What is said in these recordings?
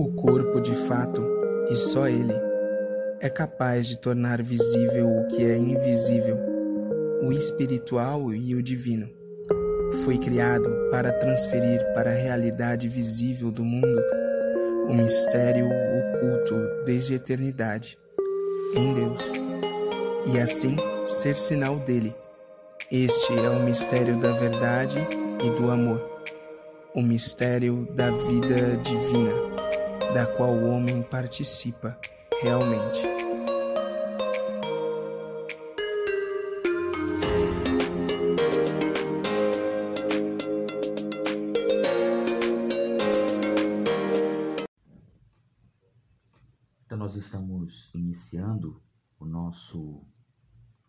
O corpo, de fato, e só ele, é capaz de tornar visível o que é invisível, o espiritual e o divino. Foi criado para transferir para a realidade visível do mundo o mistério oculto desde a eternidade em Deus, e assim ser sinal dele. Este é o mistério da verdade e do amor, o mistério da vida divina, da qual o homem participa realmente. Então, nós estamos iniciando o nosso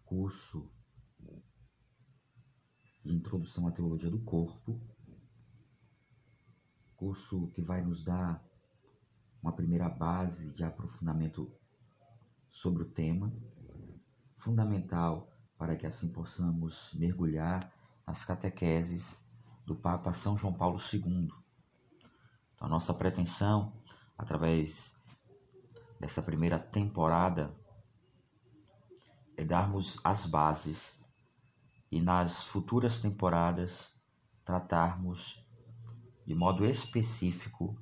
curso de Introdução à Teologia do Corpo, curso que vai nos dar uma primeira base de aprofundamento sobre o tema, fundamental para que assim possamos mergulhar nas catequeses do Papa São João Paulo II. Então, a nossa pretensão, através dessa primeira temporada é darmos as bases e nas futuras temporadas tratarmos de modo específico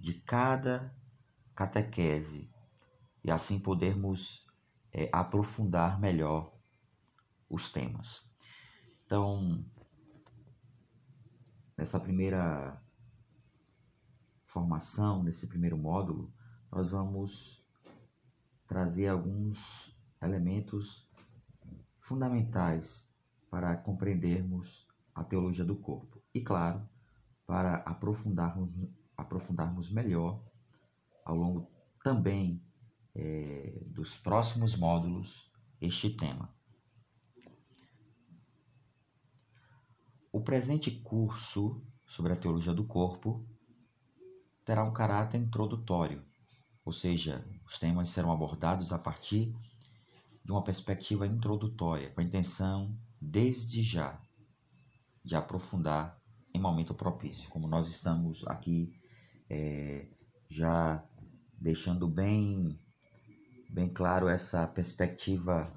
de cada catequese e assim podermos é, aprofundar melhor os temas. Então, nessa primeira formação, nesse primeiro módulo, nós vamos trazer alguns elementos fundamentais para compreendermos a teologia do corpo. E, claro, para aprofundarmos, aprofundarmos melhor ao longo também é, dos próximos módulos este tema. O presente curso sobre a teologia do corpo terá um caráter introdutório ou seja, os temas serão abordados a partir de uma perspectiva introdutória, com a intenção, desde já, de aprofundar em momento propício, como nós estamos aqui é, já deixando bem, bem claro essa perspectiva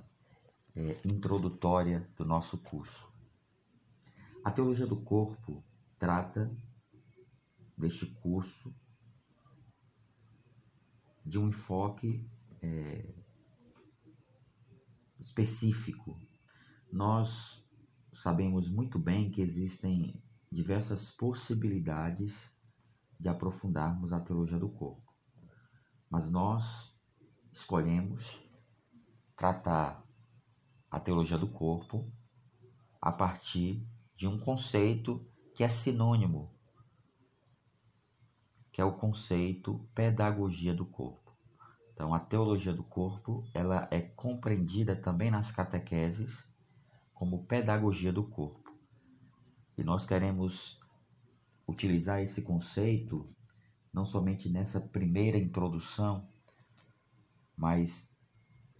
é, introdutória do nosso curso. A teologia do corpo trata deste curso de um enfoque é, específico. Nós sabemos muito bem que existem diversas possibilidades de aprofundarmos a teologia do corpo, mas nós escolhemos tratar a teologia do corpo a partir de um conceito que é sinônimo que é o conceito pedagogia do corpo. Então, a teologia do corpo, ela é compreendida também nas catequeses como pedagogia do corpo. E nós queremos utilizar esse conceito não somente nessa primeira introdução, mas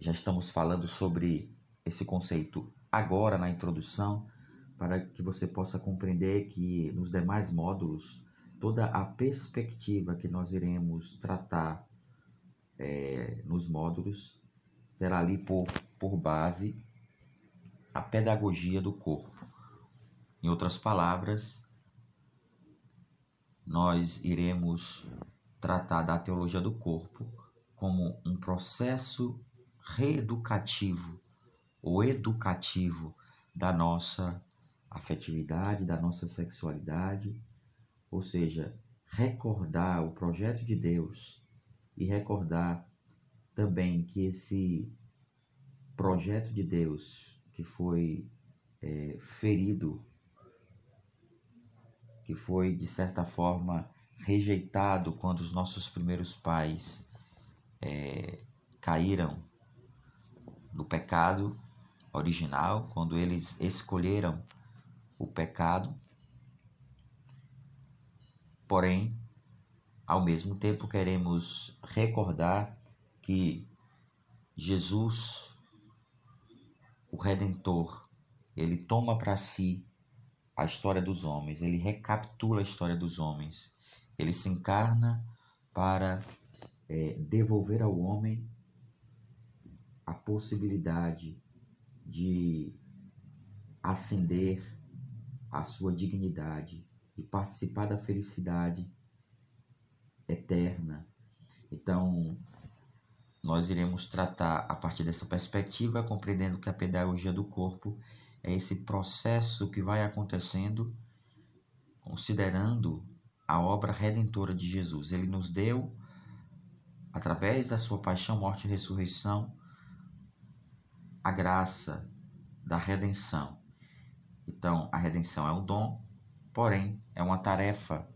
já estamos falando sobre esse conceito agora na introdução, para que você possa compreender que nos demais módulos toda a perspectiva que nós iremos tratar é, nos módulos terá ali por, por base a pedagogia do corpo. Em outras palavras, nós iremos tratar da teologia do corpo como um processo reeducativo ou educativo da nossa afetividade, da nossa sexualidade. Ou seja, recordar o projeto de Deus e recordar também que esse projeto de Deus que foi é, ferido, que foi de certa forma rejeitado quando os nossos primeiros pais é, caíram no pecado original, quando eles escolheram o pecado, Porém, ao mesmo tempo queremos recordar que Jesus, o Redentor, ele toma para si a história dos homens, ele recapitula a história dos homens, ele se encarna para é, devolver ao homem a possibilidade de ascender à sua dignidade e participar da felicidade eterna. Então, nós iremos tratar a partir dessa perspectiva, compreendendo que a pedagogia do corpo é esse processo que vai acontecendo considerando a obra redentora de Jesus. Ele nos deu, através da sua paixão, morte e ressurreição, a graça da redenção. Então, a redenção é um dom, porém, é uma tarefa.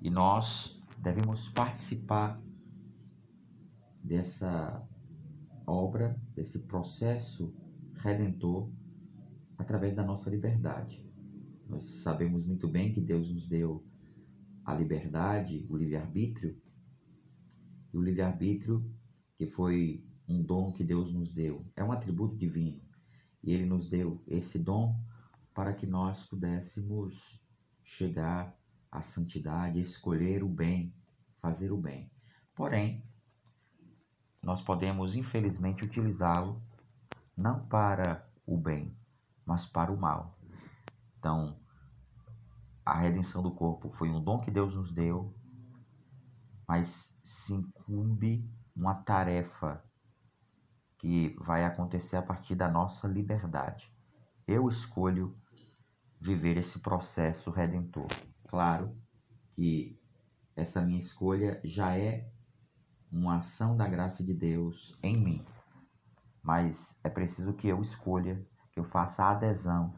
E nós devemos participar dessa obra, desse processo redentor, através da nossa liberdade. Nós sabemos muito bem que Deus nos deu a liberdade, o livre-arbítrio, e o livre-arbítrio, que foi um dom que Deus nos deu, é um atributo divino. E Ele nos deu esse dom para que nós pudéssemos chegar à santidade, escolher o bem, fazer o bem. Porém, nós podemos infelizmente utilizá-lo não para o bem, mas para o mal. Então, a redenção do corpo foi um dom que Deus nos deu, mas se incumbe uma tarefa que vai acontecer a partir da nossa liberdade. Eu escolho viver esse processo redentor. Claro que essa minha escolha já é uma ação da graça de Deus em mim, mas é preciso que eu escolha, que eu faça a adesão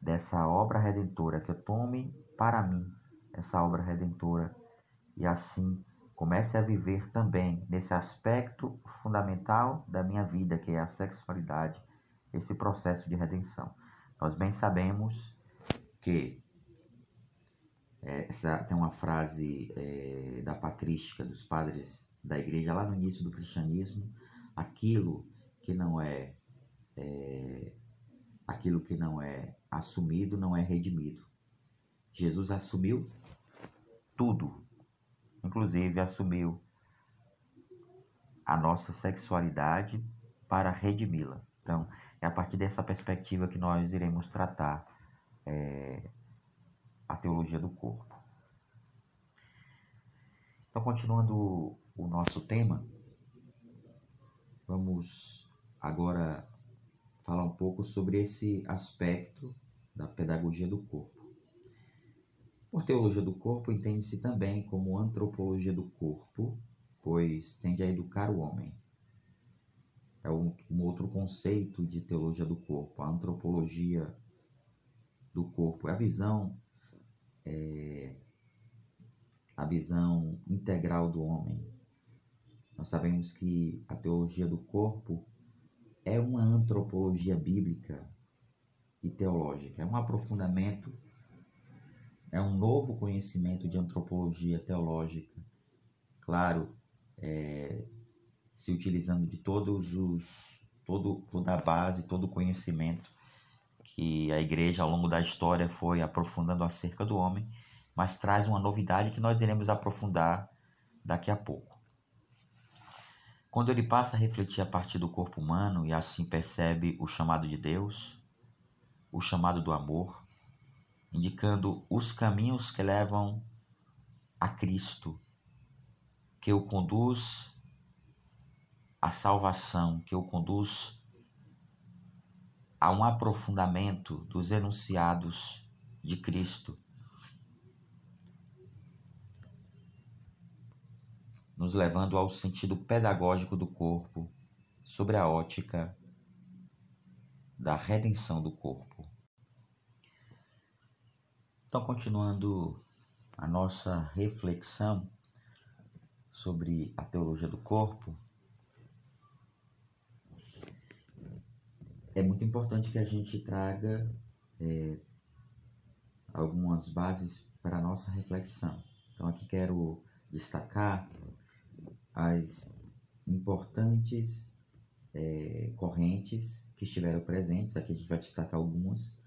dessa obra redentora, que eu tome para mim essa obra redentora e assim comece a viver também nesse aspecto fundamental da minha vida, que é a sexualidade, esse processo de redenção. Nós bem sabemos que é, essa, tem uma frase é, da patrística dos padres da igreja lá no início do cristianismo, aquilo que não é, é aquilo que não é assumido não é redimido. Jesus assumiu tudo inclusive assumiu a nossa sexualidade para redimi-la. Então, é a partir dessa perspectiva que nós iremos tratar é, a teologia do corpo. Então, continuando o nosso tema, vamos agora falar um pouco sobre esse aspecto da pedagogia do corpo. Por teologia do corpo, entende-se também como antropologia do corpo, pois tende a educar o homem. É um, um outro conceito de teologia do corpo, a antropologia do corpo. É a visão, é, a visão integral do homem. Nós sabemos que a teologia do corpo é uma antropologia bíblica e teológica, é um aprofundamento é um novo conhecimento de antropologia teológica, claro, é, se utilizando de todos os todo, toda a base, todo o conhecimento que a igreja ao longo da história foi aprofundando acerca do homem, mas traz uma novidade que nós iremos aprofundar daqui a pouco. Quando ele passa a refletir a partir do corpo humano e assim percebe o chamado de Deus, o chamado do amor, indicando os caminhos que levam a Cristo, que o conduz à salvação, que o conduz a um aprofundamento dos enunciados de Cristo. Nos levando ao sentido pedagógico do corpo, sobre a ótica da redenção do corpo. Então, continuando a nossa reflexão sobre a teologia do corpo, é muito importante que a gente traga é, algumas bases para a nossa reflexão. Então, aqui quero destacar as importantes é, correntes que estiveram presentes. Aqui a gente vai destacar algumas,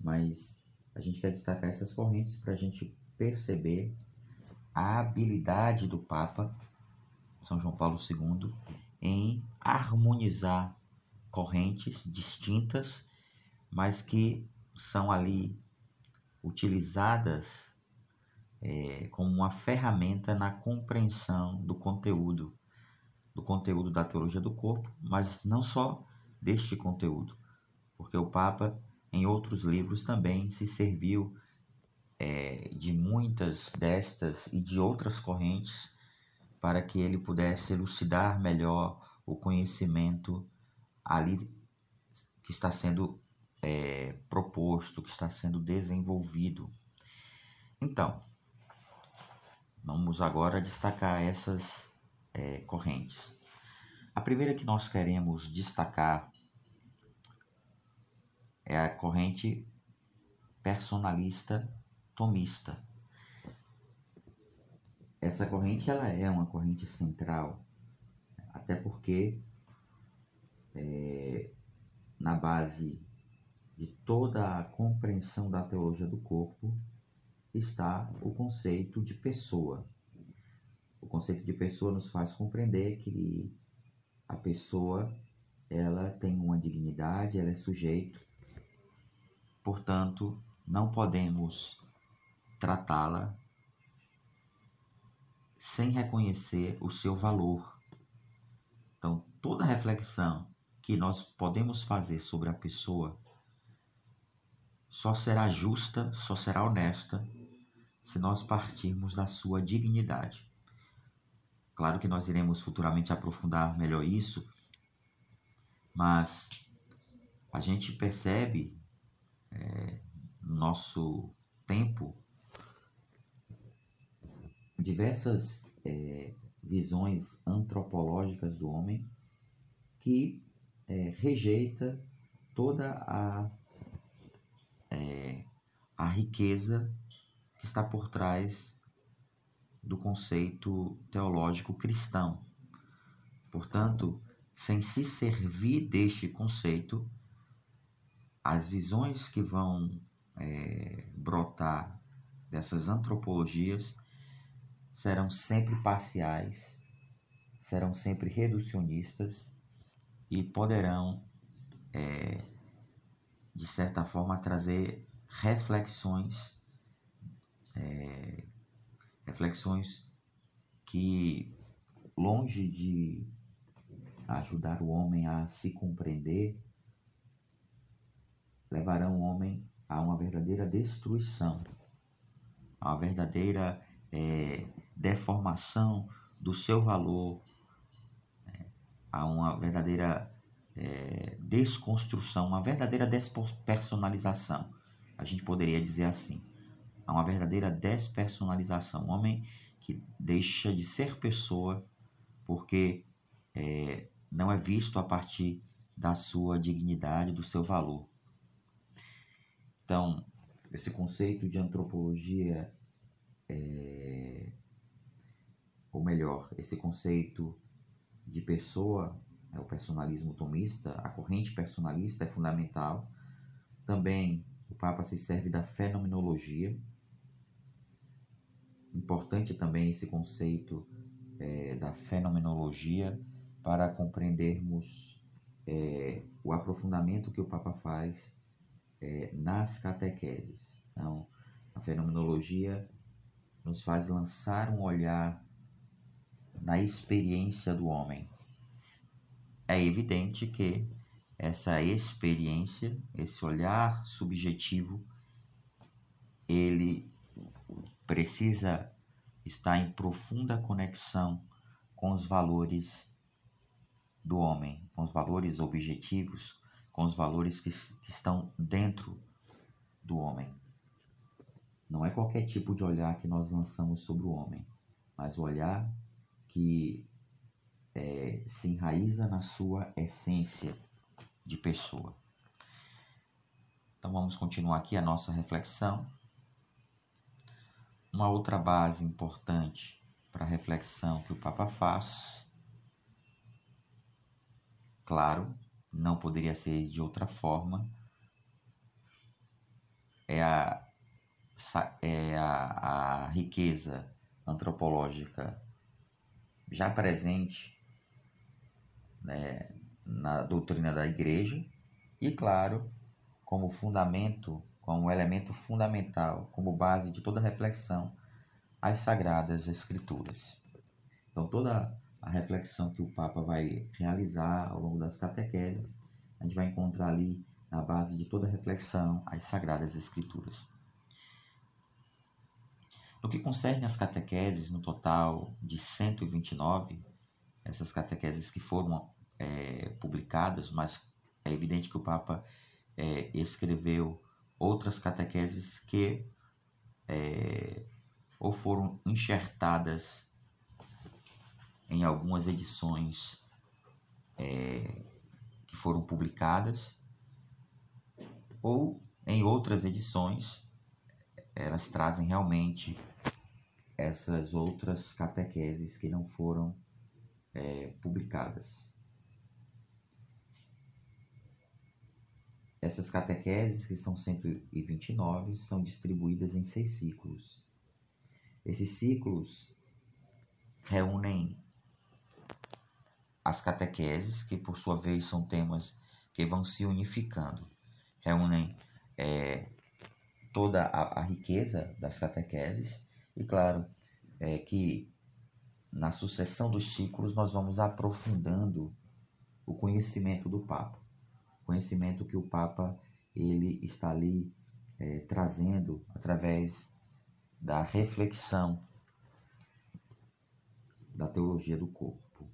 mas a gente quer destacar essas correntes para a gente perceber a habilidade do Papa São João Paulo II em harmonizar correntes distintas, mas que são ali utilizadas é, como uma ferramenta na compreensão do conteúdo, do conteúdo da teologia do corpo, mas não só deste conteúdo, porque o Papa, em outros livros, também se serviu é, de muitas destas e de outras correntes para que ele pudesse elucidar melhor o conhecimento ali que está sendo é, proposto, que está sendo desenvolvido. Então, vamos agora destacar essas é, correntes. A primeira que nós queremos destacar é a corrente personalista tomista. Essa corrente ela é uma corrente central, até porque é, na base de toda a compreensão da teologia do corpo está o conceito de pessoa. O conceito de pessoa nos faz compreender que a pessoa ela tem uma dignidade, ela é sujeito, portanto, não podemos tratá-la sem reconhecer o seu valor. Então, toda reflexão que nós podemos fazer sobre a pessoa só será justa, só será honesta se nós partirmos da sua dignidade. Claro que nós iremos futuramente aprofundar melhor isso, mas a gente percebe é, no nosso tempo diversas é, visões antropológicas do homem que é, rejeita toda a, é, a riqueza que está por trás do conceito teológico cristão. Portanto, sem se servir deste conceito, as visões que vão é, brotar dessas antropologias serão sempre parciais, serão sempre reducionistas e poderão, é, de certa forma, trazer reflexões, é, reflexões que, longe de ajudar o homem a se compreender, levarão o homem a uma verdadeira destruição, a uma verdadeira é, deformação do seu valor, né, a uma verdadeira é, desconstrução, uma verdadeira despersonalização. A gente poderia dizer assim. Há uma verdadeira despersonalização. Um homem que deixa de ser pessoa porque é, não é visto a partir da sua dignidade, do seu valor. Então, esse conceito de antropologia é, ou melhor, esse conceito de pessoa, é o personalismo tomista, a corrente personalista é fundamental. Também o Papa se serve da fenomenologia. Importante também esse conceito é, da fenomenologia para compreendermos é, o aprofundamento que o Papa faz é, nas catequeses. Então, a fenomenologia nos faz lançar um olhar na experiência do homem. É evidente que essa experiência, esse olhar subjetivo, ele precisa estar em profunda conexão com os valores do homem, com os valores objetivos, com os valores que, que estão dentro do homem. Não é qualquer tipo de olhar que nós lançamos sobre o homem, mas o olhar que é, se enraiza na sua essência de pessoa. Então vamos continuar aqui a nossa reflexão. Uma outra base importante para a reflexão que o Papa faz, claro, não poderia ser de outra forma, é a, é a, a riqueza antropológica já presente né, na doutrina da igreja e, claro, como fundamento, como elemento fundamental, como base de toda reflexão, as sagradas escrituras. Então, toda a reflexão que o Papa vai realizar ao longo das catequeses, a gente vai encontrar ali na base de toda reflexão as sagradas escrituras. No que concerne às catequeses, no total de 129, essas catequeses que foram é, publicadas, mas é evidente que o Papa é, escreveu outras catequeses que é, ou foram enxertadas em algumas edições é, que foram publicadas, ou em outras edições elas trazem realmente essas outras catequeses que não foram é, publicadas. Essas catequeses, que são 129, são distribuídas em seis ciclos. Esses ciclos reúnem as catequeses, que por sua vez são temas que vão se unificando, reúnem é, toda a, a, riqueza das catequeses e, claro, é, que na sucessão dos ciclos nós vamos aprofundando o conhecimento do Papa, conhecimento que o Papa ele está ali é, trazendo através da reflexão da teologia do corpo.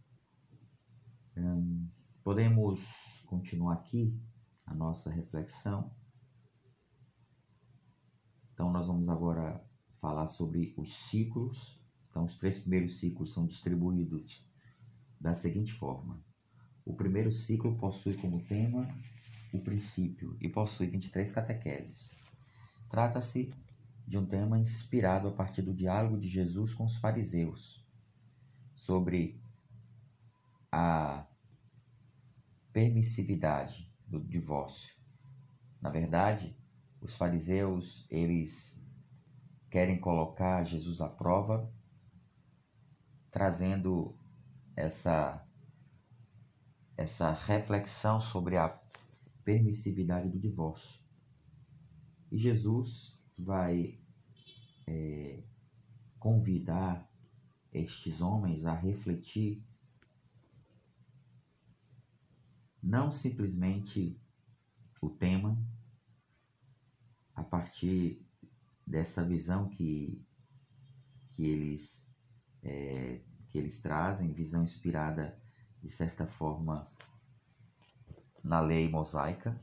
Hum, podemos continuar aqui a nossa reflexão. Então, nós vamos agora falar sobre os ciclos. Então, os três primeiros ciclos são distribuídos da seguinte forma: o primeiro ciclo possui como tema o princípio e possui 23 catequeses. Trata-se de um tema inspirado a partir do diálogo de Jesus com os fariseus sobre a permissividade do divórcio. Na verdade, os fariseus, eles querem colocar Jesus à prova, trazendo essa essa reflexão sobre a permissividade do divórcio. E Jesus vai é, convidar estes homens a refletir não simplesmente o tema a partir dessa visão que, que, eles, é, que eles trazem, visão inspirada de certa forma na lei mosaica,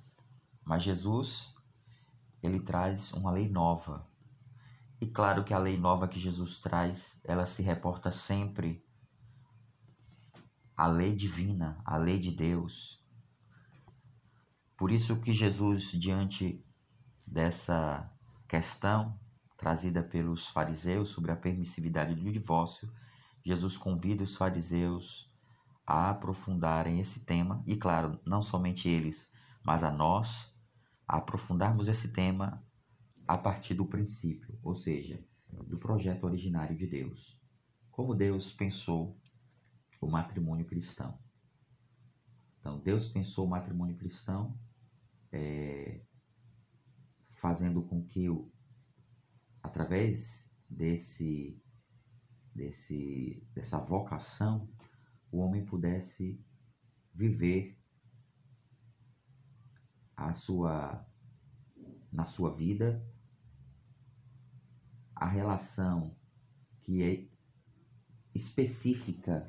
mas Jesus ele traz uma lei nova. E claro que a lei nova que Jesus traz, ela se reporta sempre à lei divina, à lei de Deus. Por isso que Jesus, diante dessa questão trazida pelos fariseus sobre a permissividade do divórcio, Jesus convida os fariseus a aprofundarem esse tema e, claro, não somente eles, mas a nós, a aprofundarmos esse tema a partir do princípio, ou seja, do projeto originário de Deus. Como Deus pensou o matrimônio cristão. Então, Deus pensou o matrimônio cristão é, fazendo com que, através desse, desse, dessa vocação, o homem pudesse viver a sua na sua vida a relação que é específica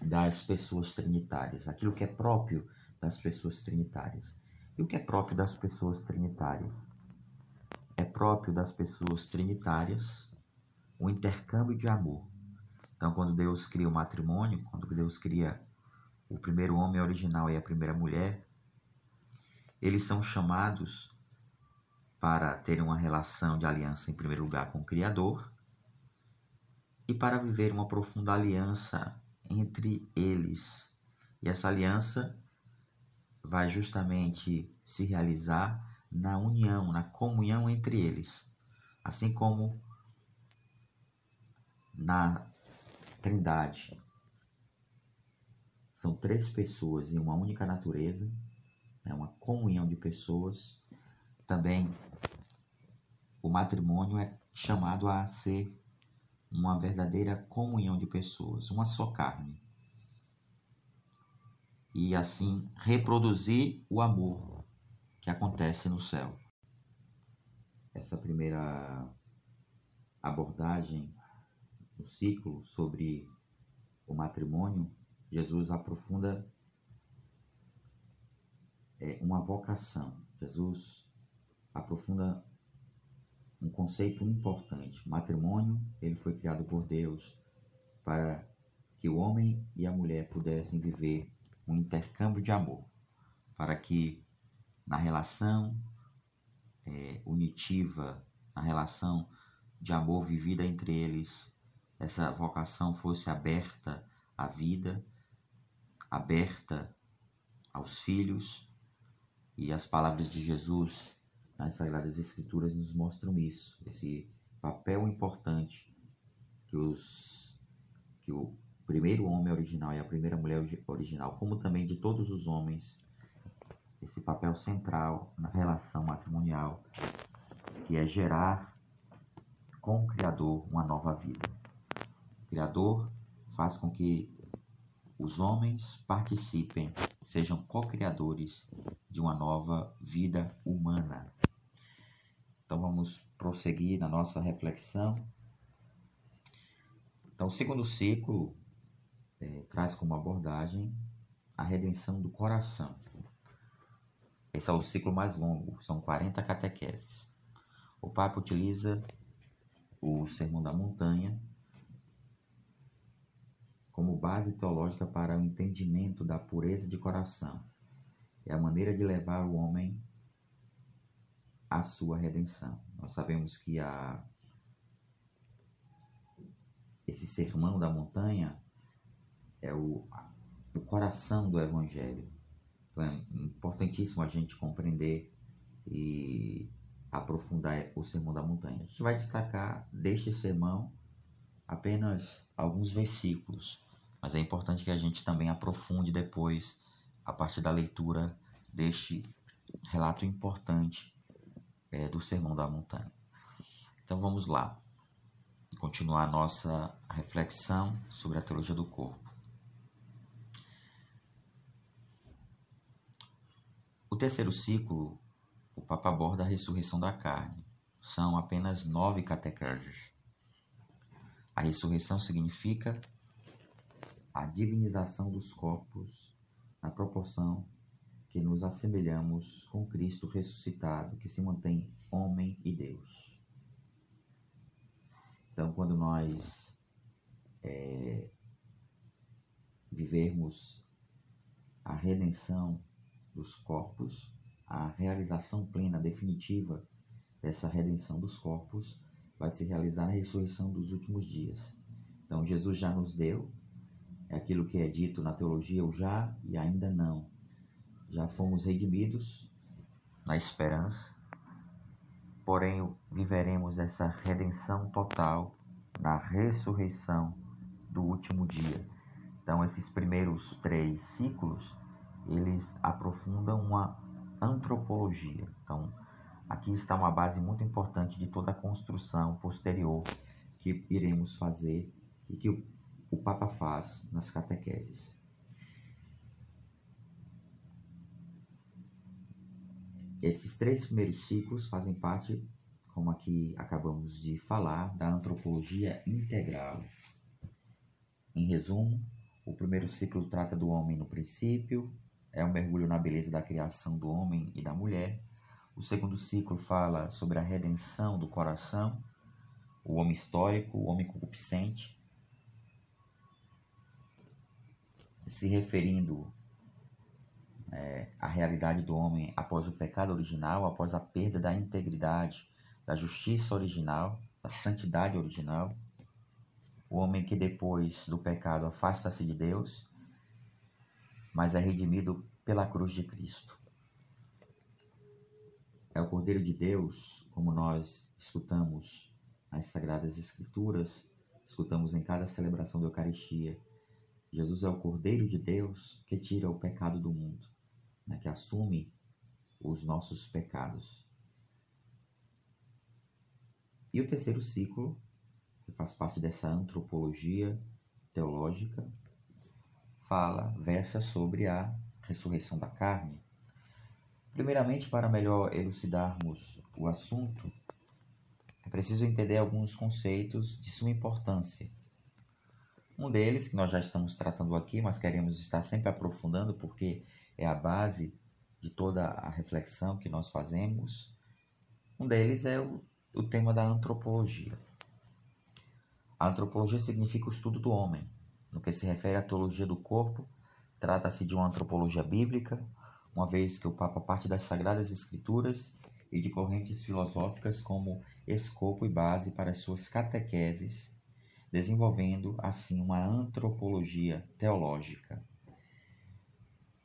das pessoas trinitárias, aquilo que é próprio das pessoas trinitárias. E o que é próprio das pessoas trinitárias? É próprio das pessoas trinitárias o intercâmbio de amor. Então, quando Deus cria o matrimônio, quando Deus cria o primeiro homem original e a primeira mulher, eles são chamados para terem uma relação de aliança, em primeiro lugar, com o Criador e para viver uma profunda aliança entre eles. E essa aliança vai justamente se realizar na união, na comunhão entre eles. Assim como na Trindade são três pessoas em uma única natureza, é uma comunhão de pessoas. Também o matrimônio é chamado a ser uma verdadeira comunhão de pessoas, uma só carne. E assim reproduzir o amor que acontece no céu. Essa primeira abordagem, o ciclo sobre o matrimônio, Jesus aprofunda é, uma vocação. Jesus aprofunda um conceito importante. O matrimônio, ele foi criado por Deus para que o homem e a mulher pudessem viver um intercâmbio de amor, para que na relação é, unitiva, na relação de amor vivida entre eles, essa vocação fosse aberta à vida aberta aos filhos, e as palavras de Jesus nas Sagradas Escrituras nos mostram isso, esse papel importante que, os, que o primeiro homem original e a primeira mulher original, como também de todos os homens, esse papel central na relação matrimonial, que é gerar com o Criador uma nova vida. Criador faz com que os homens participem, sejam co-criadores de uma nova vida humana. Então vamos prosseguir na nossa reflexão. Então, o segundo ciclo é, traz como abordagem a redenção do coração. Esse é o ciclo mais longo, são 40 catequeses. O Papa utiliza o Sermão da Montanha como base teológica para o entendimento da pureza de coração. É a maneira de levar o homem à sua redenção. Nós sabemos que a esse sermão da montanha é o, o coração do evangelho. Então é importantíssimo a gente compreender e aprofundar o sermão da montanha. A gente vai destacar deste sermão apenas alguns versículos mas é importante que a gente também aprofunde depois, a partir da leitura deste relato importante é, do Sermão da Montanha. Então vamos lá, continuar a nossa reflexão sobre a teologia do corpo. O terceiro ciclo, o Papa aborda a ressurreição da carne. São apenas nove catequeses. A ressurreição significa a divinização dos corpos na proporção que nos assemelhamos com Cristo ressuscitado, que se mantém homem e Deus. Então, quando nós é, vivermos a redenção dos corpos, a realização plena, definitiva dessa redenção dos corpos, vai se realizar a ressurreição dos últimos dias. Então, Jesus já nos deu é aquilo que é dito na teologia, o já e ainda não. Já fomos redimidos na esperança, porém viveremos essa redenção total na ressurreição do último dia. Então, esses primeiros três ciclos, eles aprofundam uma antropologia. Então, aqui está uma base muito importante de toda a construção posterior que iremos fazer e que o o Papa faz nas catequeses. Esses três primeiros ciclos fazem parte, como aqui acabamos de falar, da antropologia integral. Em resumo, o primeiro ciclo trata do homem no princípio, é um mergulho na beleza da criação do homem e da mulher. O segundo ciclo fala sobre a redenção do coração, o homem histórico, o homem concupiscente, se referindo é, à realidade do homem após o pecado original, após a perda da integridade, da justiça original, da santidade original. O homem que depois do pecado afasta-se de Deus, mas é redimido pela cruz de Cristo. É o Cordeiro de Deus, como nós escutamos nas Sagradas Escrituras, escutamos em cada celebração da Eucaristia. Jesus é o Cordeiro de Deus que tira o pecado do mundo, né, que assume os nossos pecados. E o terceiro ciclo, que faz parte dessa antropologia teológica, fala, versa sobre a ressurreição da carne. Primeiramente, para melhor elucidarmos o assunto, é preciso entender alguns conceitos de suma importância. Um deles, que nós já estamos tratando aqui, mas queremos estar sempre aprofundando porque é a base de toda a reflexão que nós fazemos, um deles é o, o tema da antropologia. A antropologia significa o estudo do homem. No que se refere à teologia do corpo, trata-se de uma antropologia bíblica, uma vez que o Papa parte das Sagradas Escrituras e de correntes filosóficas como escopo e base para suas catequeses, desenvolvendo assim uma antropologia teológica.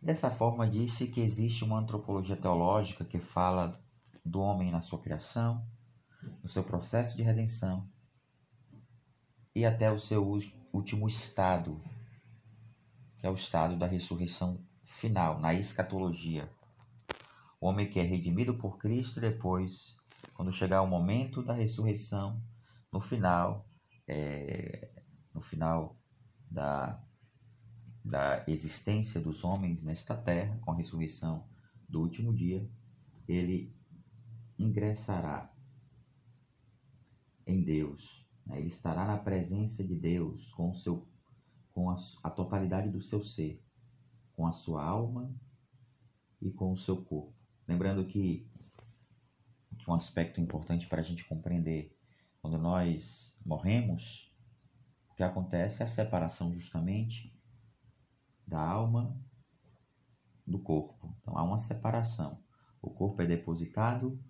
Dessa forma, disse que existe uma antropologia teológica que fala do homem na sua criação, no seu processo de redenção e até o seu último estado, que é o estado da ressurreição final, na escatologia. O homem que é redimido por Cristo e depois, quando chegar o momento da ressurreição, no final, é, no final da, da existência dos homens nesta terra, com a ressurreição do último dia, ele ingressará em Deus. Né? Ele estará na presença de Deus com, o seu, com a, a totalidade do seu ser, com a sua alma e com o seu corpo. Lembrando que, que um aspecto importante para a gente compreender quando nós morremos, o que acontece é a separação justamente da alma do corpo. Então há uma separação. O corpo é depositado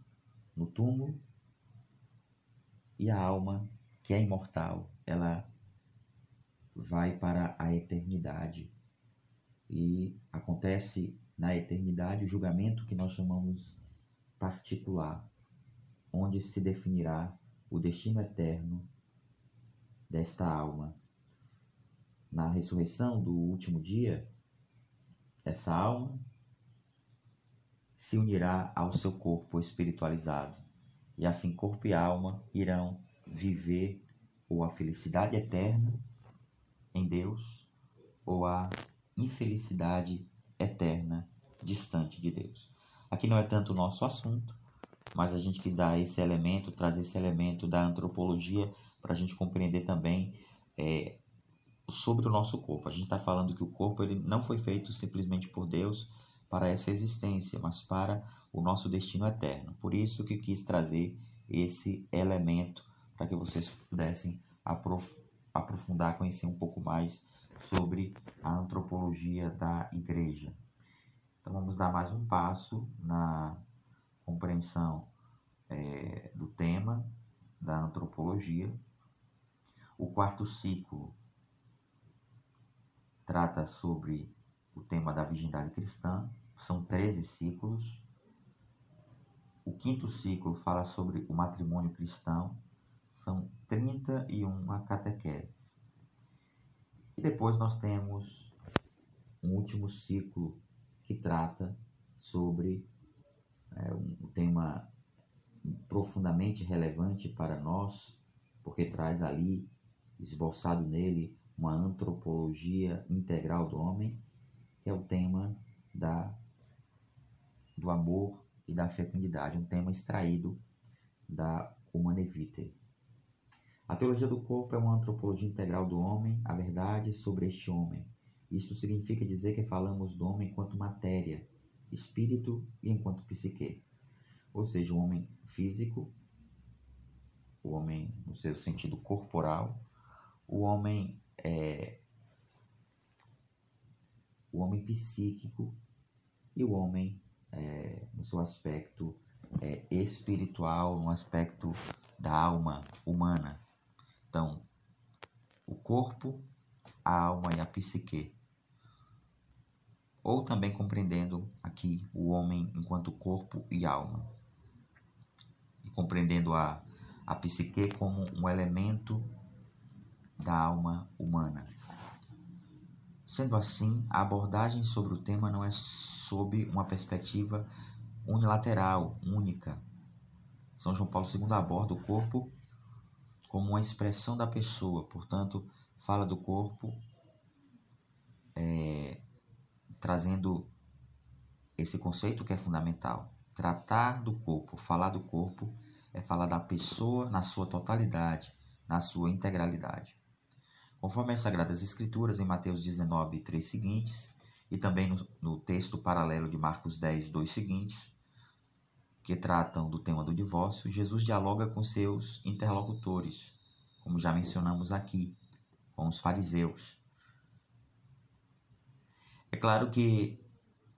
no túmulo e a alma, que é imortal, ela vai para a eternidade. E acontece na eternidade o julgamento que nós chamamos particular, onde se definirá o destino eterno desta alma. Na ressurreição do último dia, essa alma se unirá ao seu corpo espiritualizado, e assim corpo e alma irão viver ou a felicidade eterna em Deus ou a infelicidade eterna distante de Deus. Aqui não é tanto o nosso assunto, mas a gente quis dar esse elemento, trazer esse elemento da antropologia para a gente compreender também é, sobre o nosso corpo. A gente está falando que o corpo ele não foi feito simplesmente por Deus para essa existência, mas para o nosso destino eterno. Por isso que quis trazer esse elemento para que vocês pudessem aprof aprofundar, conhecer um pouco mais sobre a antropologia da igreja. Então vamos dar mais um passo na compreensão é, do tema da antropologia. O quarto ciclo trata sobre o tema da virgindade cristã, são 13 ciclos. O quinto ciclo fala sobre o matrimônio cristão, são 31 catequeses. E depois nós temos um último ciclo que trata sobre tema profundamente relevante para nós, porque traz ali, esboçado nele, uma antropologia integral do homem, que é o tema da, do amor e da fecundidade, um tema extraído da Humane Vitae. A teologia do corpo é uma antropologia integral do homem, a verdade sobre este homem, isto significa dizer que falamos do homem enquanto matéria, espírito e enquanto psique. Ou seja, o homem físico, o homem no seu sentido corporal, o homem é, o homem psíquico e o homem é, no seu aspecto é, espiritual, no aspecto da alma humana. Então, o corpo, a alma e a psique ou também compreendendo aqui o homem enquanto corpo e alma, compreendendo a, a psique como um elemento da alma humana. Sendo assim, a abordagem sobre o tema não é sob uma perspectiva unilateral, única. São João Paulo II aborda o corpo como uma expressão da pessoa, portanto, fala do corpo é, trazendo esse conceito que é fundamental. Tratar do corpo, falar do corpo, é falar da pessoa na sua totalidade, na sua integralidade. Conforme as Sagradas Escrituras, em Mateus 19, 3 seguintes, e também no, no texto paralelo de Marcos 10, 2 seguintes, que tratam do tema do divórcio, Jesus dialoga com seus interlocutores, como já mencionamos aqui, com os fariseus. É claro que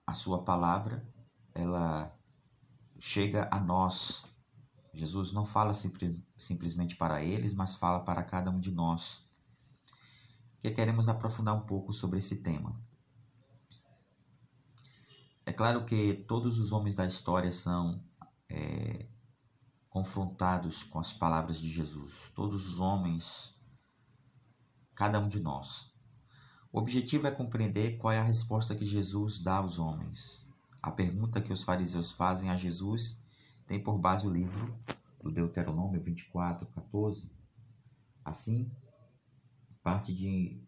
a sua palavra, ela chega a nós. Jesus não fala simplesmente para eles, mas fala para cada um de nós que queremos aprofundar um pouco sobre esse tema. É claro que todos os homens da história são é, confrontados com as palavras de Jesus. Todos os homens, cada um de nós. O objetivo é compreender qual é a resposta que Jesus dá aos homens. A pergunta que os fariseus fazem a Jesus tem por base o livro do Deuteronômio 24, 14. Assim, parte de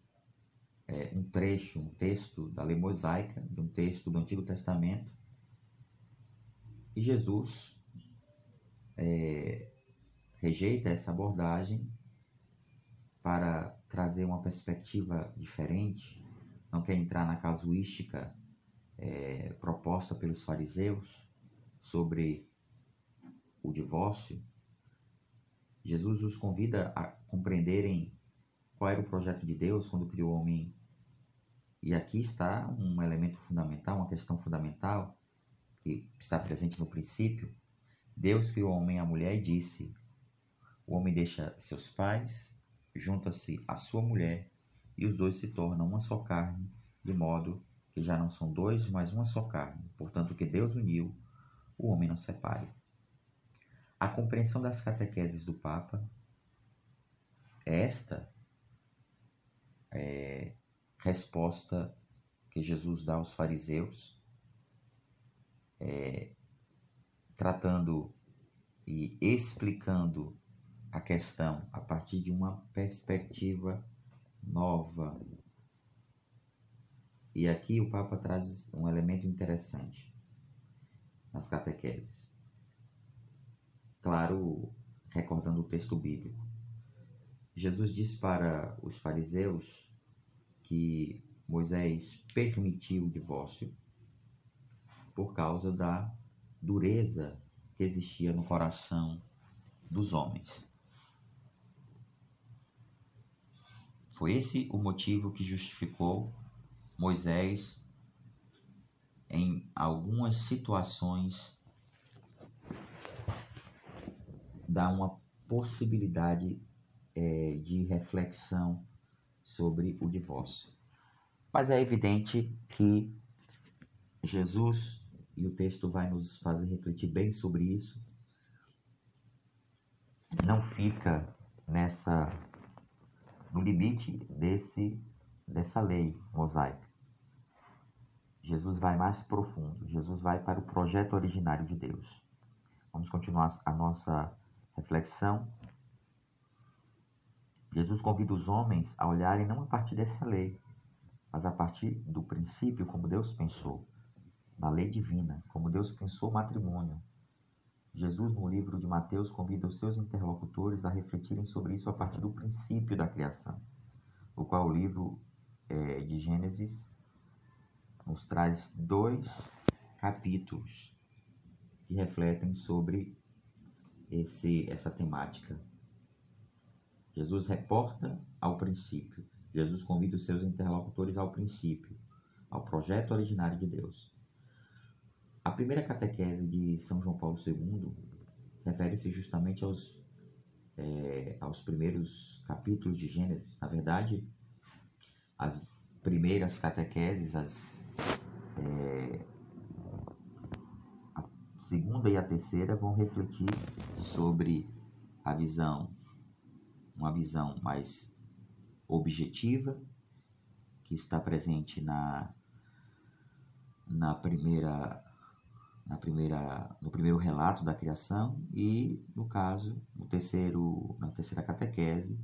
é, um trecho, um texto da lei mosaica, de um texto do Antigo Testamento. E Jesus é, rejeita essa abordagem para trazer uma perspectiva diferente, não quer entrar na casuística é, proposta pelos fariseus sobre o divórcio. Jesus os convida a compreenderem qual era o projeto de Deus quando criou o homem. E aqui está um elemento fundamental, uma questão fundamental, que está presente no princípio. Deus criou o homem e a mulher e disse: O homem deixa seus pais, junta-se à sua mulher, e os dois se tornam uma só carne, de modo que já não são dois, mas uma só carne. Portanto, que Deus uniu, o homem não separe. A compreensão das catequeses do Papa, esta é, resposta que Jesus dá aos fariseus, é, tratando e explicando a questão a partir de uma perspectiva nova. E aqui o Papa traz um elemento interessante nas catequeses. Claro, recordando o texto bíblico. Jesus diz para os fariseus que Moisés permitiu o divórcio por causa da dureza que existia no coração dos homens. Foi esse o motivo que justificou Moisés em algumas situações dar uma possibilidade é, de reflexão sobre o divórcio. Mas é evidente que Jesus, e o texto vai nos fazer refletir bem sobre isso, não fica nessa no limite desse dessa lei mosaica. Jesus vai mais profundo. Jesus vai para o projeto originário de Deus. Vamos continuar a nossa reflexão Jesus convida os homens a olharem não a partir dessa lei, mas a partir do princípio como Deus pensou, da lei divina, como Deus pensou o matrimônio. Jesus, no livro de Mateus, convida os seus interlocutores a refletirem sobre isso a partir do princípio da criação, o qual o livro é, de Gênesis nos traz dois capítulos que refletem sobre esse, essa temática Jesus reporta ao princípio. Jesus convida os seus interlocutores ao princípio, ao projeto originário de Deus. A primeira catequese de São João Paulo II refere-se justamente aos, é, aos primeiros capítulos de Gênesis. Na verdade, as primeiras catequeses, as, é, segunda e a terceira, vão refletir sobre a visão uma visão mais objetiva, que está presente na, na primeira na primeira no primeiro relato da criação e no caso no terceiro na terceira catequese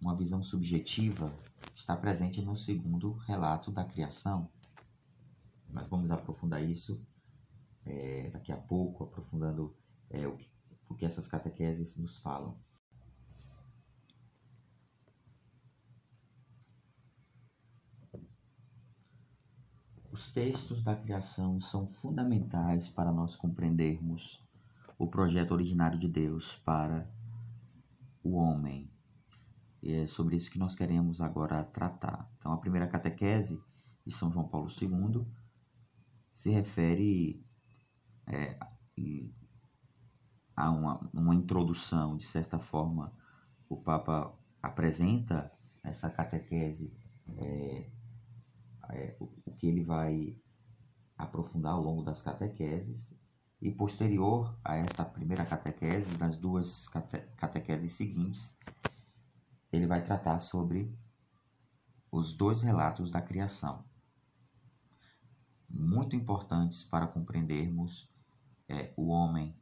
uma visão subjetiva está presente no segundo relato da criação. Mas vamos aprofundar isso é, daqui a pouco aprofundando é, o, que, o que essas catequeses nos falam Os textos da criação são fundamentais para nós compreendermos o projeto originário de Deus para o homem. E é sobre isso que nós queremos agora tratar. Então, a primeira catequese de São João Paulo II se refere é, a uma, uma introdução, de certa forma, o Papa apresenta essa catequese é, é, o, o que ele vai aprofundar ao longo das catequeses e posterior a esta primeira catequese, nas duas cate catequeses seguintes, ele vai tratar sobre os dois relatos da criação, muito importantes para compreendermos é, o homem,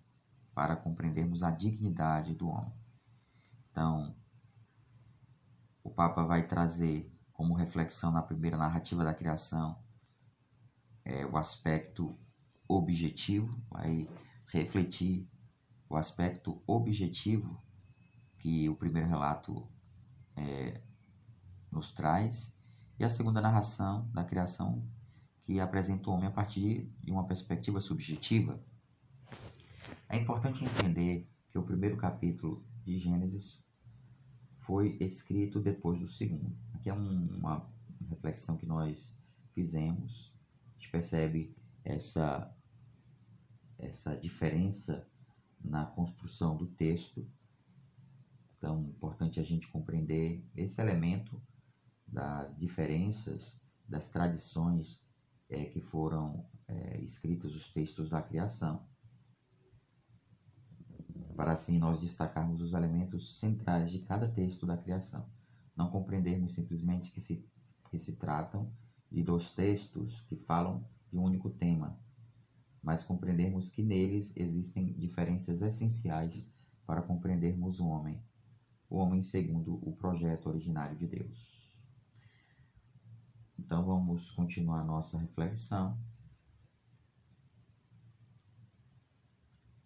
para compreendermos a dignidade do homem. Então, o Papa vai trazer como reflexão na primeira narrativa da criação, é, o aspecto objetivo, vai refletir o aspecto objetivo que o primeiro relato é, nos traz, e a segunda narração da criação, que apresenta o homem a partir de uma perspectiva subjetiva. É importante entender que o primeiro capítulo de Gênesis foi escrito depois do segundo. Aqui é um, uma reflexão que nós fizemos. A gente percebe essa, essa diferença na construção do texto. Então, é importante a gente compreender esse elemento das diferenças, das tradições é, que foram é, escritos os textos da criação, para assim nós destacarmos os elementos centrais de cada texto da criação não compreendermos simplesmente que se, que se tratam de dois textos que falam de um único tema, mas compreendermos que neles existem diferenças essenciais para compreendermos o homem, o homem segundo o projeto originário de Deus. Então vamos continuar nossa reflexão.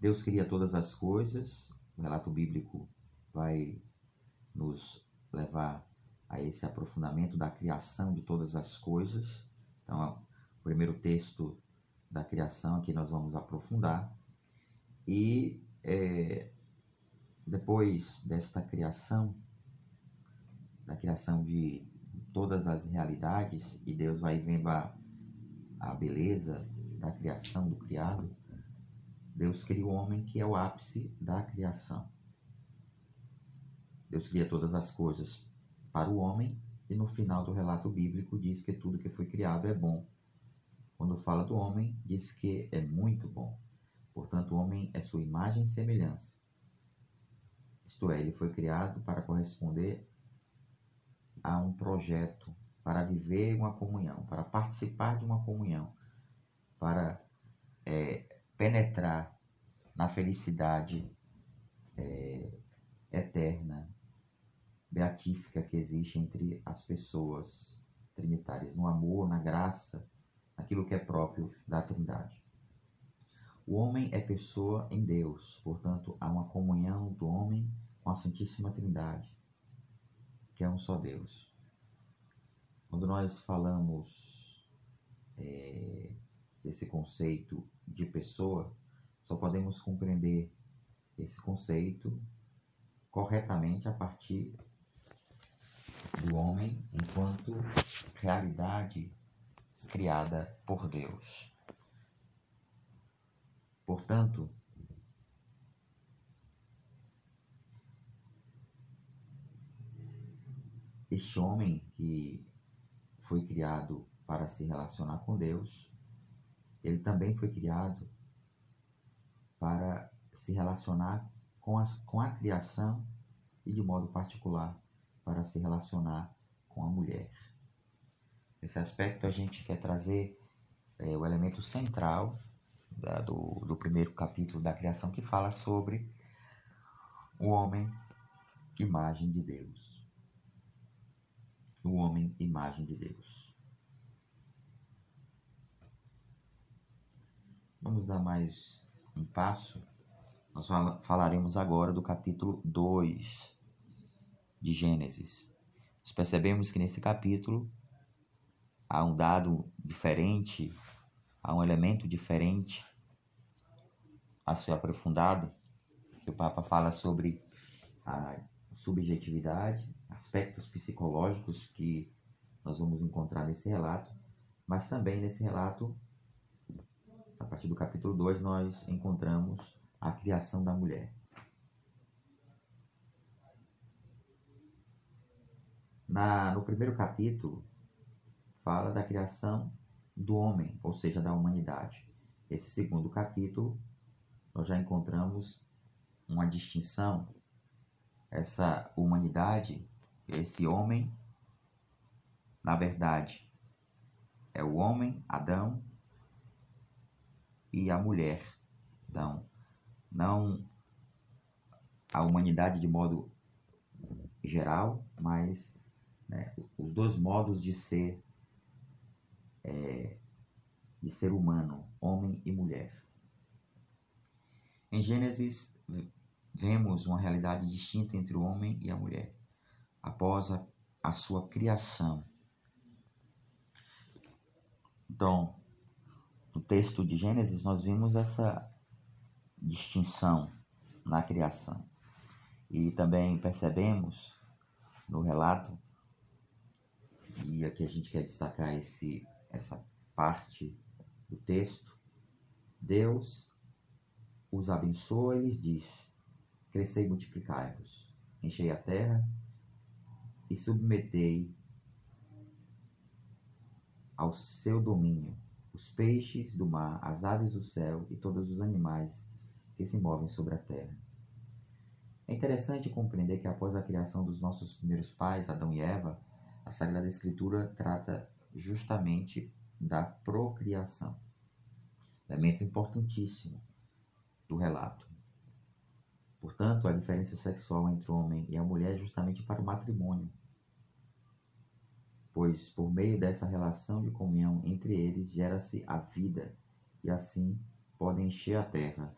Deus cria todas as coisas, o relato bíblico vai nos levar a esse aprofundamento da criação de todas as coisas. Então, o primeiro texto da criação aqui nós vamos aprofundar. E é, depois desta criação, da criação de todas as realidades, e Deus vai vendo a, a beleza da criação do criado, Deus cria o homem que é o ápice da criação. Deus cria todas as coisas para o homem e no final do relato bíblico diz que tudo que foi criado é bom. Quando fala do homem, diz que é muito bom. Portanto, o homem é sua imagem e semelhança. Isto é, ele foi criado para corresponder a um projeto, para viver uma comunhão, para participar de uma comunhão, para é, penetrar na felicidade é, eterna beatífica que existe entre as pessoas trinitárias, no amor, na graça, naquilo que é próprio da Trindade. O homem é pessoa em Deus, portanto, há uma comunhão do homem com a Santíssima Trindade, que é um só Deus. Quando nós falamos é, desse conceito de pessoa, só podemos compreender esse conceito corretamente a partir do homem enquanto realidade criada por Deus. Portanto, este homem que foi criado para se relacionar com Deus, ele também foi criado para se relacionar com, as, com a criação e, de modo particular, para se relacionar com a mulher. Nesse aspecto, a gente quer trazer é, o elemento central da, do, do primeiro capítulo da criação, que fala sobre o homem, imagem de Deus. O homem, imagem de Deus. Vamos dar mais um passo. Nós falaremos agora do capítulo 2 de Gênesis. Nós percebemos que nesse capítulo há um dado diferente, há um elemento diferente a ser aprofundado. O Papa fala sobre a subjetividade, aspectos psicológicos que nós vamos encontrar nesse relato, mas também nesse relato a partir do capítulo 2, nós encontramos a criação da mulher. Na, no primeiro capítulo, fala da criação do homem, ou seja, da humanidade. Esse segundo capítulo, nós já encontramos uma distinção. Essa humanidade, esse homem, na verdade, é o homem, Adão, e a mulher. Então, não a humanidade de modo geral, mas né, os dois modos de ser é, de ser humano, homem e mulher. Em Gênesis vemos uma realidade distinta entre o homem e a mulher após a, a sua criação. Então, no texto de Gênesis, nós vimos essa distinção na criação. E também percebemos no relato, e aqui a gente quer destacar esse, essa parte do texto, Deus os abençoa e lhes diz: Crescei e multiplicai-vos, enchei a terra e submetei ao seu domínio os peixes do mar, as aves do céu e todos os animais que se movem sobre a terra. É interessante compreender que após a criação dos nossos primeiros pais, Adão e Eva, a Sagrada Escritura trata justamente da procriação. Elemento importantíssimo do relato. Portanto, a diferença sexual entre o homem e a mulher é justamente para o matrimônio pois por meio dessa relação de comunhão entre eles gera-se a vida, e assim podem encher a terra.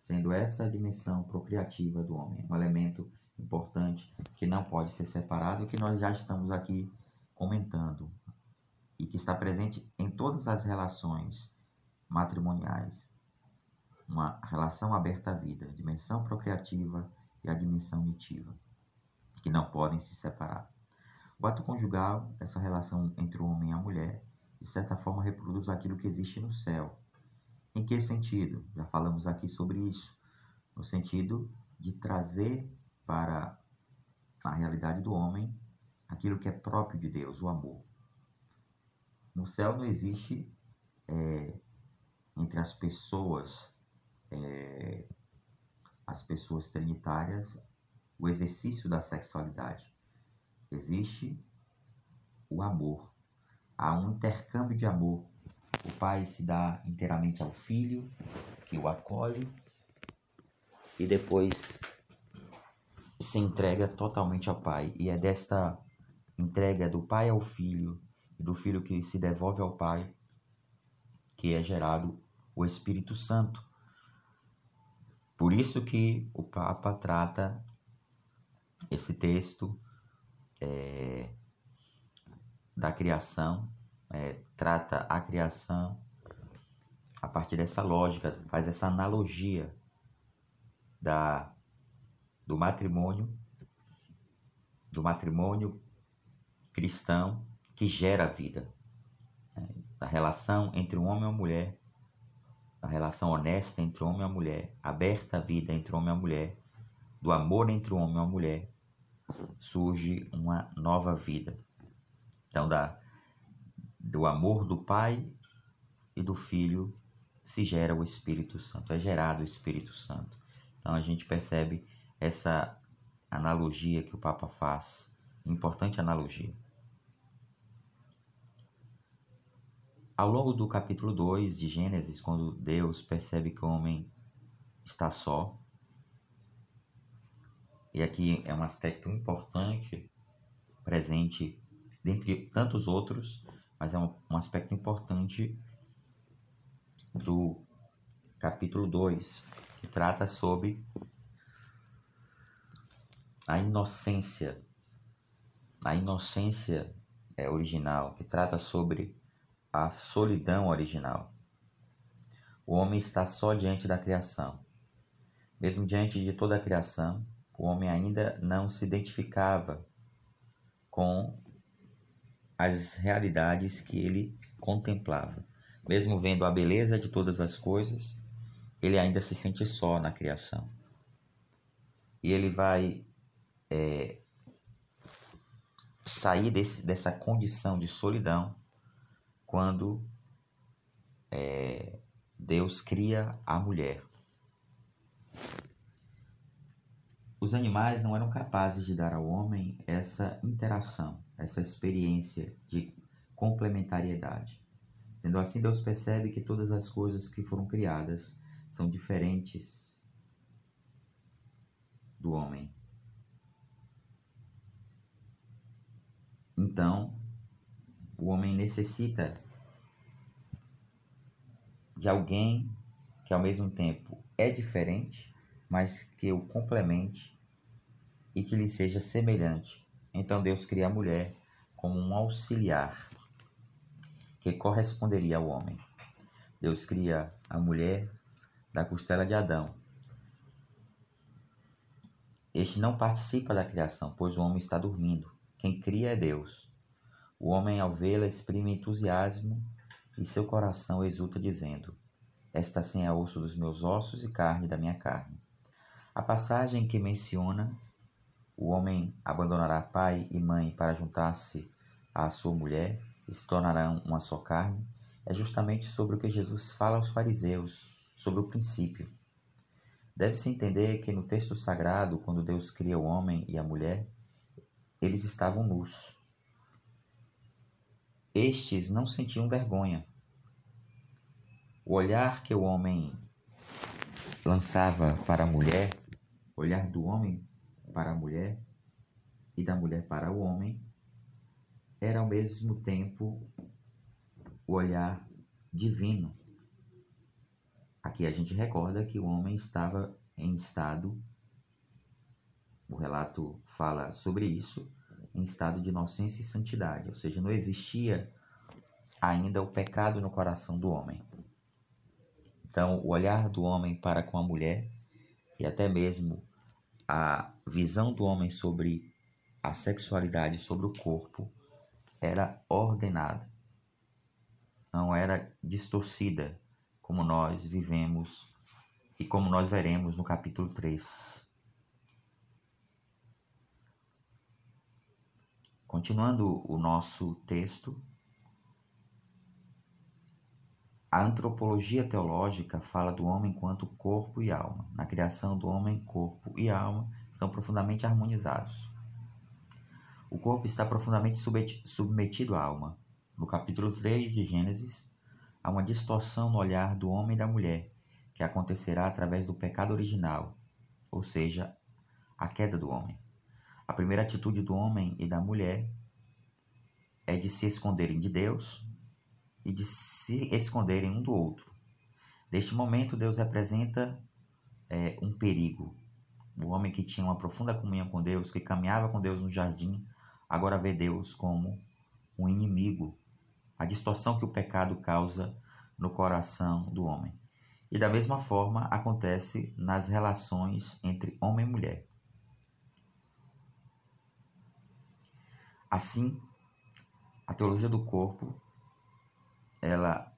Sendo essa a dimensão procriativa do homem, um elemento importante que não pode ser separado, que nós já estamos aqui comentando, e que está presente em todas as relações matrimoniais. Uma relação aberta à vida, dimensão procriativa e a dimensão mitiva, que não podem se separar. O ato conjugal, essa relação entre o homem e a mulher, de certa forma reproduz aquilo que existe no céu. Em que sentido? Já falamos aqui sobre isso. No sentido de trazer para a realidade do homem aquilo que é próprio de Deus, o amor. No céu não existe é, entre as pessoas, é, as pessoas trinitárias, o exercício da sexualidade existe o amor. Há um intercâmbio de amor. O pai se dá inteiramente ao filho, que o acolhe, e depois se entrega totalmente ao pai. E é desta entrega do pai ao filho, e do filho que se devolve ao pai, que é gerado o Espírito Santo. Por isso que o Papa trata esse texto é, da criação, é, trata a criação a partir dessa lógica, faz essa analogia da, do matrimônio, do matrimônio cristão que gera a vida, né? da relação entre um homem e uma mulher, da relação honesta entre o homem e a mulher, aberta à vida entre o homem e a mulher, do amor entre o homem e a mulher, surge uma nova vida. Então, da, do amor do Pai e do Filho se gera o Espírito Santo, é gerado o Espírito Santo. Então, a gente percebe essa analogia que o Papa faz, importante analogia. Ao longo do capítulo 2 de Gênesis, quando Deus percebe que o homem está só, e aqui é um aspecto importante, presente dentre tantos outros, mas é um, um aspecto importante do capítulo 2, que trata sobre a inocência, a inocência é original, que trata sobre a solidão original. O homem está só diante da criação. Mesmo diante de toda a criação, o homem ainda não se identificava com as realidades que ele contemplava. Mesmo vendo a beleza de todas as coisas, ele ainda se sente só na criação. E ele vai é, sair desse, dessa condição de solidão quando é, Deus cria a mulher. Os animais não eram capazes de dar ao homem essa interação, essa experiência de complementariedade. Sendo assim, Deus percebe que todas as coisas que foram criadas são diferentes do homem. Então, o homem necessita de alguém que ao mesmo tempo é diferente, mas que o complemente e que lhe seja semelhante. Então Deus cria a mulher como um auxiliar que corresponderia ao homem. Deus cria a mulher da costela de Adão. Este não participa da criação, pois o homem está dormindo. Quem cria é Deus. O homem, ao vê-la, exprime entusiasmo e seu coração exulta, dizendo: Esta sim é osso dos meus ossos e carne da minha carne. A passagem que menciona o homem abandonará pai e mãe para juntar-se à sua mulher e se tornarão uma só carne é justamente sobre o que Jesus fala aos fariseus, sobre o princípio. Deve-se entender que no texto sagrado, quando Deus cria o homem e a mulher, eles estavam nus. Estes não sentiam vergonha. O olhar que o homem lançava para a mulher, o olhar do homem para a mulher e da mulher para o homem, era ao mesmo tempo o olhar divino. Aqui a gente recorda que o homem estava em estado o relato fala sobre isso em estado de inocência e santidade, ou seja, não existia ainda o pecado no coração do homem. Então, o olhar do homem para com a mulher e até mesmo a visão do homem sobre a sexualidade, sobre o corpo, era ordenada, não era distorcida, como nós vivemos e como nós veremos no capítulo 3. Continuando o nosso texto, a antropologia teológica fala do homem enquanto corpo e alma. Na criação do homem, corpo e alma estão profundamente harmonizados. O corpo está profundamente submetido à alma. No capítulo 3 de Gênesis, há uma distorção no olhar do homem e da mulher, que acontecerá através do pecado original, ou seja, a queda do homem. A primeira atitude do homem e da mulher é de se esconderem de Deus e de se esconderem um do outro. Neste momento, Deus representa é, um perigo. O homem que tinha uma profunda comunhão com Deus, que caminhava com Deus no jardim, agora vê Deus como um inimigo. A distorção que o pecado causa no coração do homem. E da mesma forma acontece nas relações entre homem e mulher. Assim, a teologia do corpo ela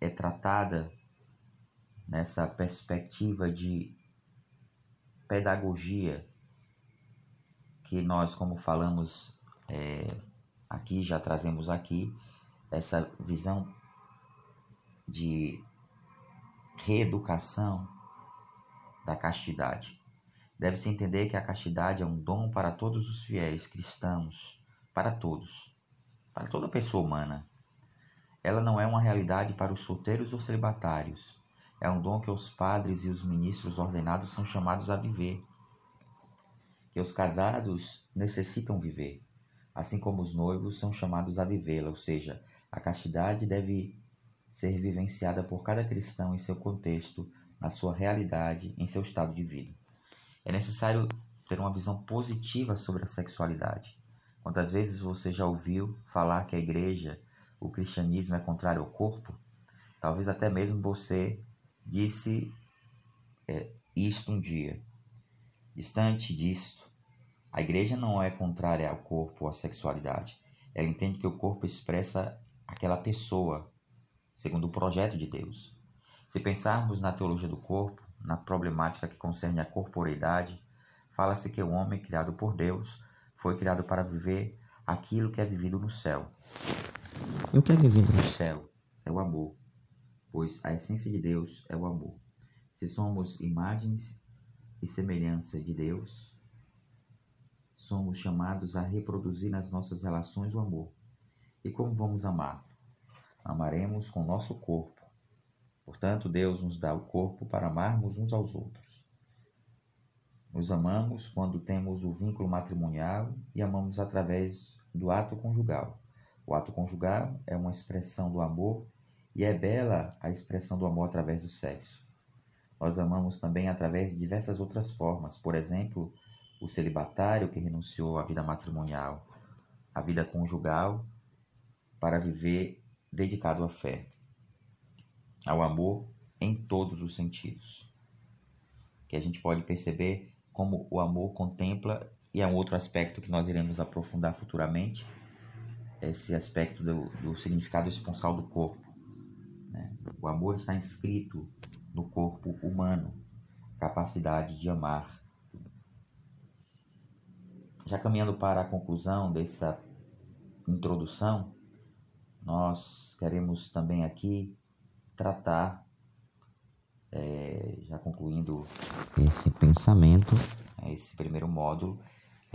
é tratada nessa perspectiva de pedagogia que nós, como falamos é, aqui, já trazemos aqui, essa visão de reeducação da castidade. Deve-se entender que a castidade é um dom para todos os fiéis cristãos, para todos, para toda pessoa humana. Ela não é uma realidade para os solteiros ou celibatários. É um dom que os padres e os ministros ordenados são chamados a viver. Que os casados necessitam viver, assim como os noivos são chamados a vivê-la, ou seja, a castidade deve ser vivenciada por cada cristão em seu contexto, na sua realidade, em seu estado de vida. É necessário ter uma visão positiva sobre a sexualidade. Quantas vezes você já ouviu falar que a igreja, o cristianismo é contrário ao corpo? Talvez até mesmo você disse é, isto um dia. Distante disto, a igreja não é contrária ao corpo ou à sexualidade. Ela entende que o corpo expressa aquela pessoa, segundo o projeto de Deus. Se pensarmos na teologia do corpo, na problemática que concerne a corporeidade, fala-se que o homem criado por Deus foi criado para viver aquilo que é vivido no céu. E o que é vivido no céu é o amor, pois a essência de Deus é o amor. Se somos imagens e semelhança de Deus, somos chamados a reproduzir nas nossas relações o amor. E como vamos amar? Amaremos com nosso corpo Portanto, Deus nos dá o corpo para amarmos uns aos outros. Nos amamos quando temos o vínculo matrimonial e amamos através do ato conjugal. O ato conjugal é uma expressão do amor e é bela a expressão do amor através do sexo. Nós amamos também através de diversas outras formas, por exemplo, o celibatário que renunciou à vida matrimonial, à vida conjugal, para viver dedicado à fé ao amor em todos os sentidos. Que a gente pode perceber como o amor contempla, e é um outro aspecto que nós iremos aprofundar futuramente, esse aspecto do, do significado esponsal do corpo. Né? O amor está inscrito no corpo humano, capacidade de amar. Já caminhando para a conclusão dessa introdução, nós queremos também aqui tratar, é, já concluindo esse pensamento, esse primeiro módulo,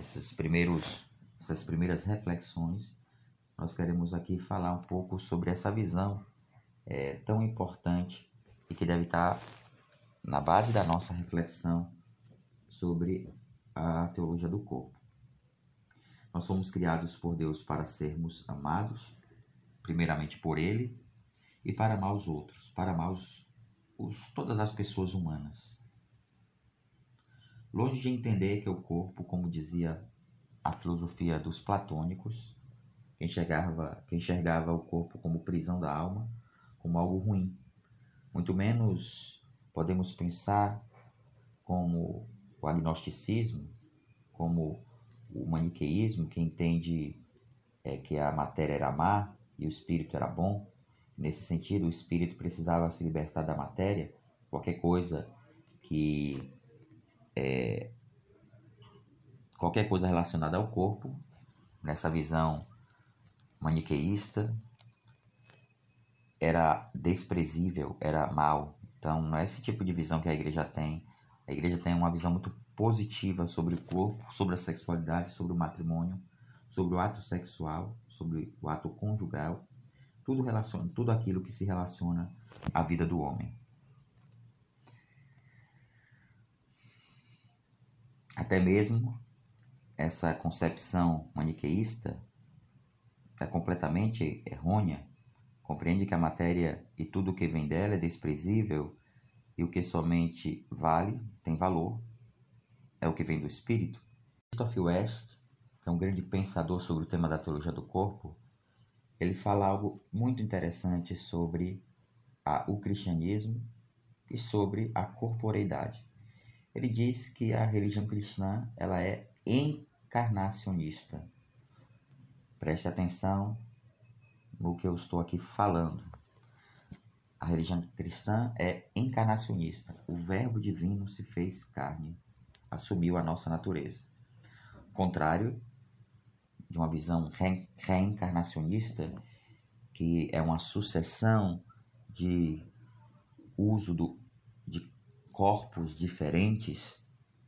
esses primeiros, essas primeiras reflexões, nós queremos aqui falar um pouco sobre essa visão é, tão importante e que deve estar na base da nossa reflexão sobre a teologia do corpo. Nós somos criados por Deus para sermos amados, primeiramente por Ele, e para amar os outros, para amar os, os, todas as pessoas humanas. Longe de entender que o corpo, como dizia a filosofia dos platônicos, que enxergava, que enxergava o corpo como prisão da alma, como algo ruim. Muito menos podemos pensar como o agnosticismo, como o maniqueísmo, que entende é, que a matéria era má e o espírito era bom, Nesse sentido, o espírito precisava se libertar da matéria, qualquer coisa que é, qualquer coisa relacionada ao corpo, nessa visão maniqueísta, era desprezível, era mal. Então, não é esse tipo de visão que a igreja tem. A igreja tem uma visão muito positiva sobre o corpo, sobre a sexualidade, sobre o matrimônio, sobre o ato sexual, sobre o ato conjugal tudo, relaciona, tudo aquilo que se relaciona à vida do homem. Até mesmo essa concepção maniqueísta é completamente errônea. Compreende que a matéria e tudo o que vem dela é desprezível e o que somente vale, tem valor, é o que vem do espírito. Christoph West, que é um grande pensador sobre o tema da teologia do corpo, ele fala algo muito interessante sobre a, o cristianismo e sobre a corporeidade. Ele diz que a religião cristã ela é encarnacionista. Preste atenção no que eu estou aqui falando. A religião cristã é encarnacionista. O Verbo divino se fez carne, assumiu a nossa natureza. Contrário de uma visão re reencarnacionista, que é uma sucessão de uso do, corpos diferentes,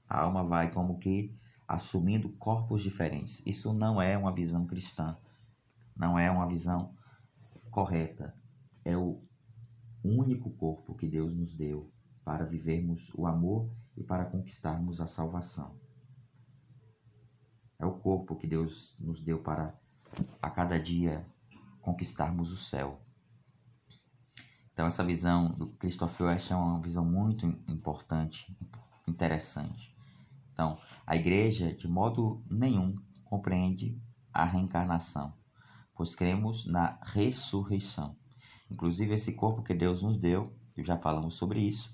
A alma vai como que assumindo corpos diferentes. Isso não é uma visão cristã, não é uma visão correta. É o único corpo que Deus nos deu para vivermos o amor e para conquistarmos a salvação. É o corpo que Deus nos deu para a cada dia conquistarmos o céu. Então essa visão do Christopher West é uma visão muito importante, interessante. Então, a igreja de modo nenhum compreende a reencarnação, pois cremos na ressurreição. Inclusive esse corpo que Deus nos deu, já falamos sobre isso,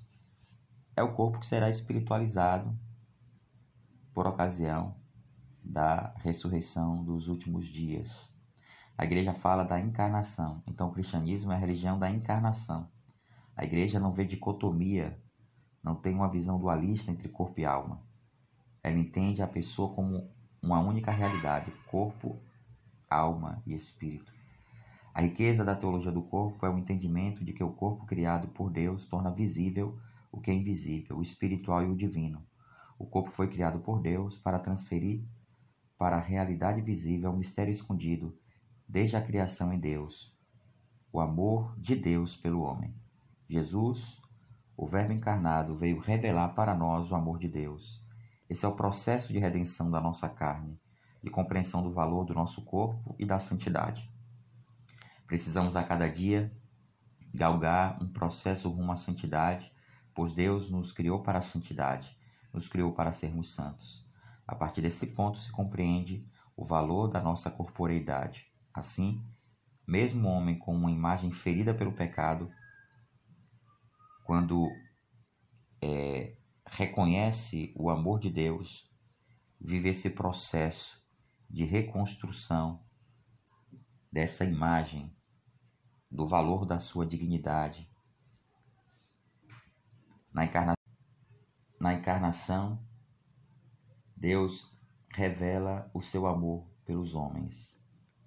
é o corpo que será espiritualizado por ocasião da ressurreição dos últimos dias. A igreja fala da encarnação, então o cristianismo é a religião da encarnação. A igreja não vê dicotomia, não tem uma visão dualista entre corpo e alma. Ela entende a pessoa como uma única realidade: corpo, alma e espírito. A riqueza da teologia do corpo é o entendimento de que o corpo criado por Deus torna visível o que é invisível, o espiritual e o divino. O corpo foi criado por Deus para transferir para a realidade visível o mistério escondido desde a criação em Deus, o amor de Deus pelo homem. Jesus, o Verbo encarnado, veio revelar para nós o amor de Deus. Esse é o processo de redenção da nossa carne, de compreensão do valor do nosso corpo e da santidade. Precisamos a cada dia galgar um processo rumo à santidade, pois Deus nos criou para a santidade, nos criou para sermos santos. A partir desse ponto se compreende o valor da nossa corporeidade. Assim, mesmo o homem com uma imagem ferida pelo pecado, quando é, reconhece o amor de Deus, vive esse processo de reconstrução dessa imagem, do valor da sua dignidade. Na. Na encarnação, Deus revela o seu amor pelos homens.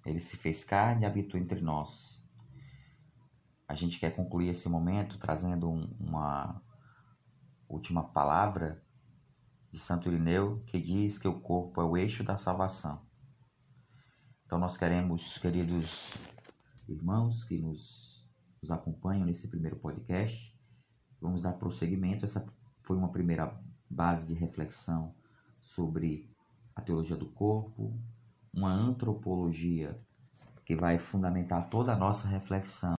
Ele se fez carne e habitou entre nós. A gente quer concluir esse momento trazendo uma última palavra de Santo Irineu que diz que o corpo é o eixo da salvação. Então nós queremos, queridos irmãos que nos, nos acompanham nesse primeiro podcast, vamos dar prosseguimento. Essa foi uma primeira base de reflexão sobre a teologia do corpo, uma antropologia que vai fundamentar toda a nossa reflexão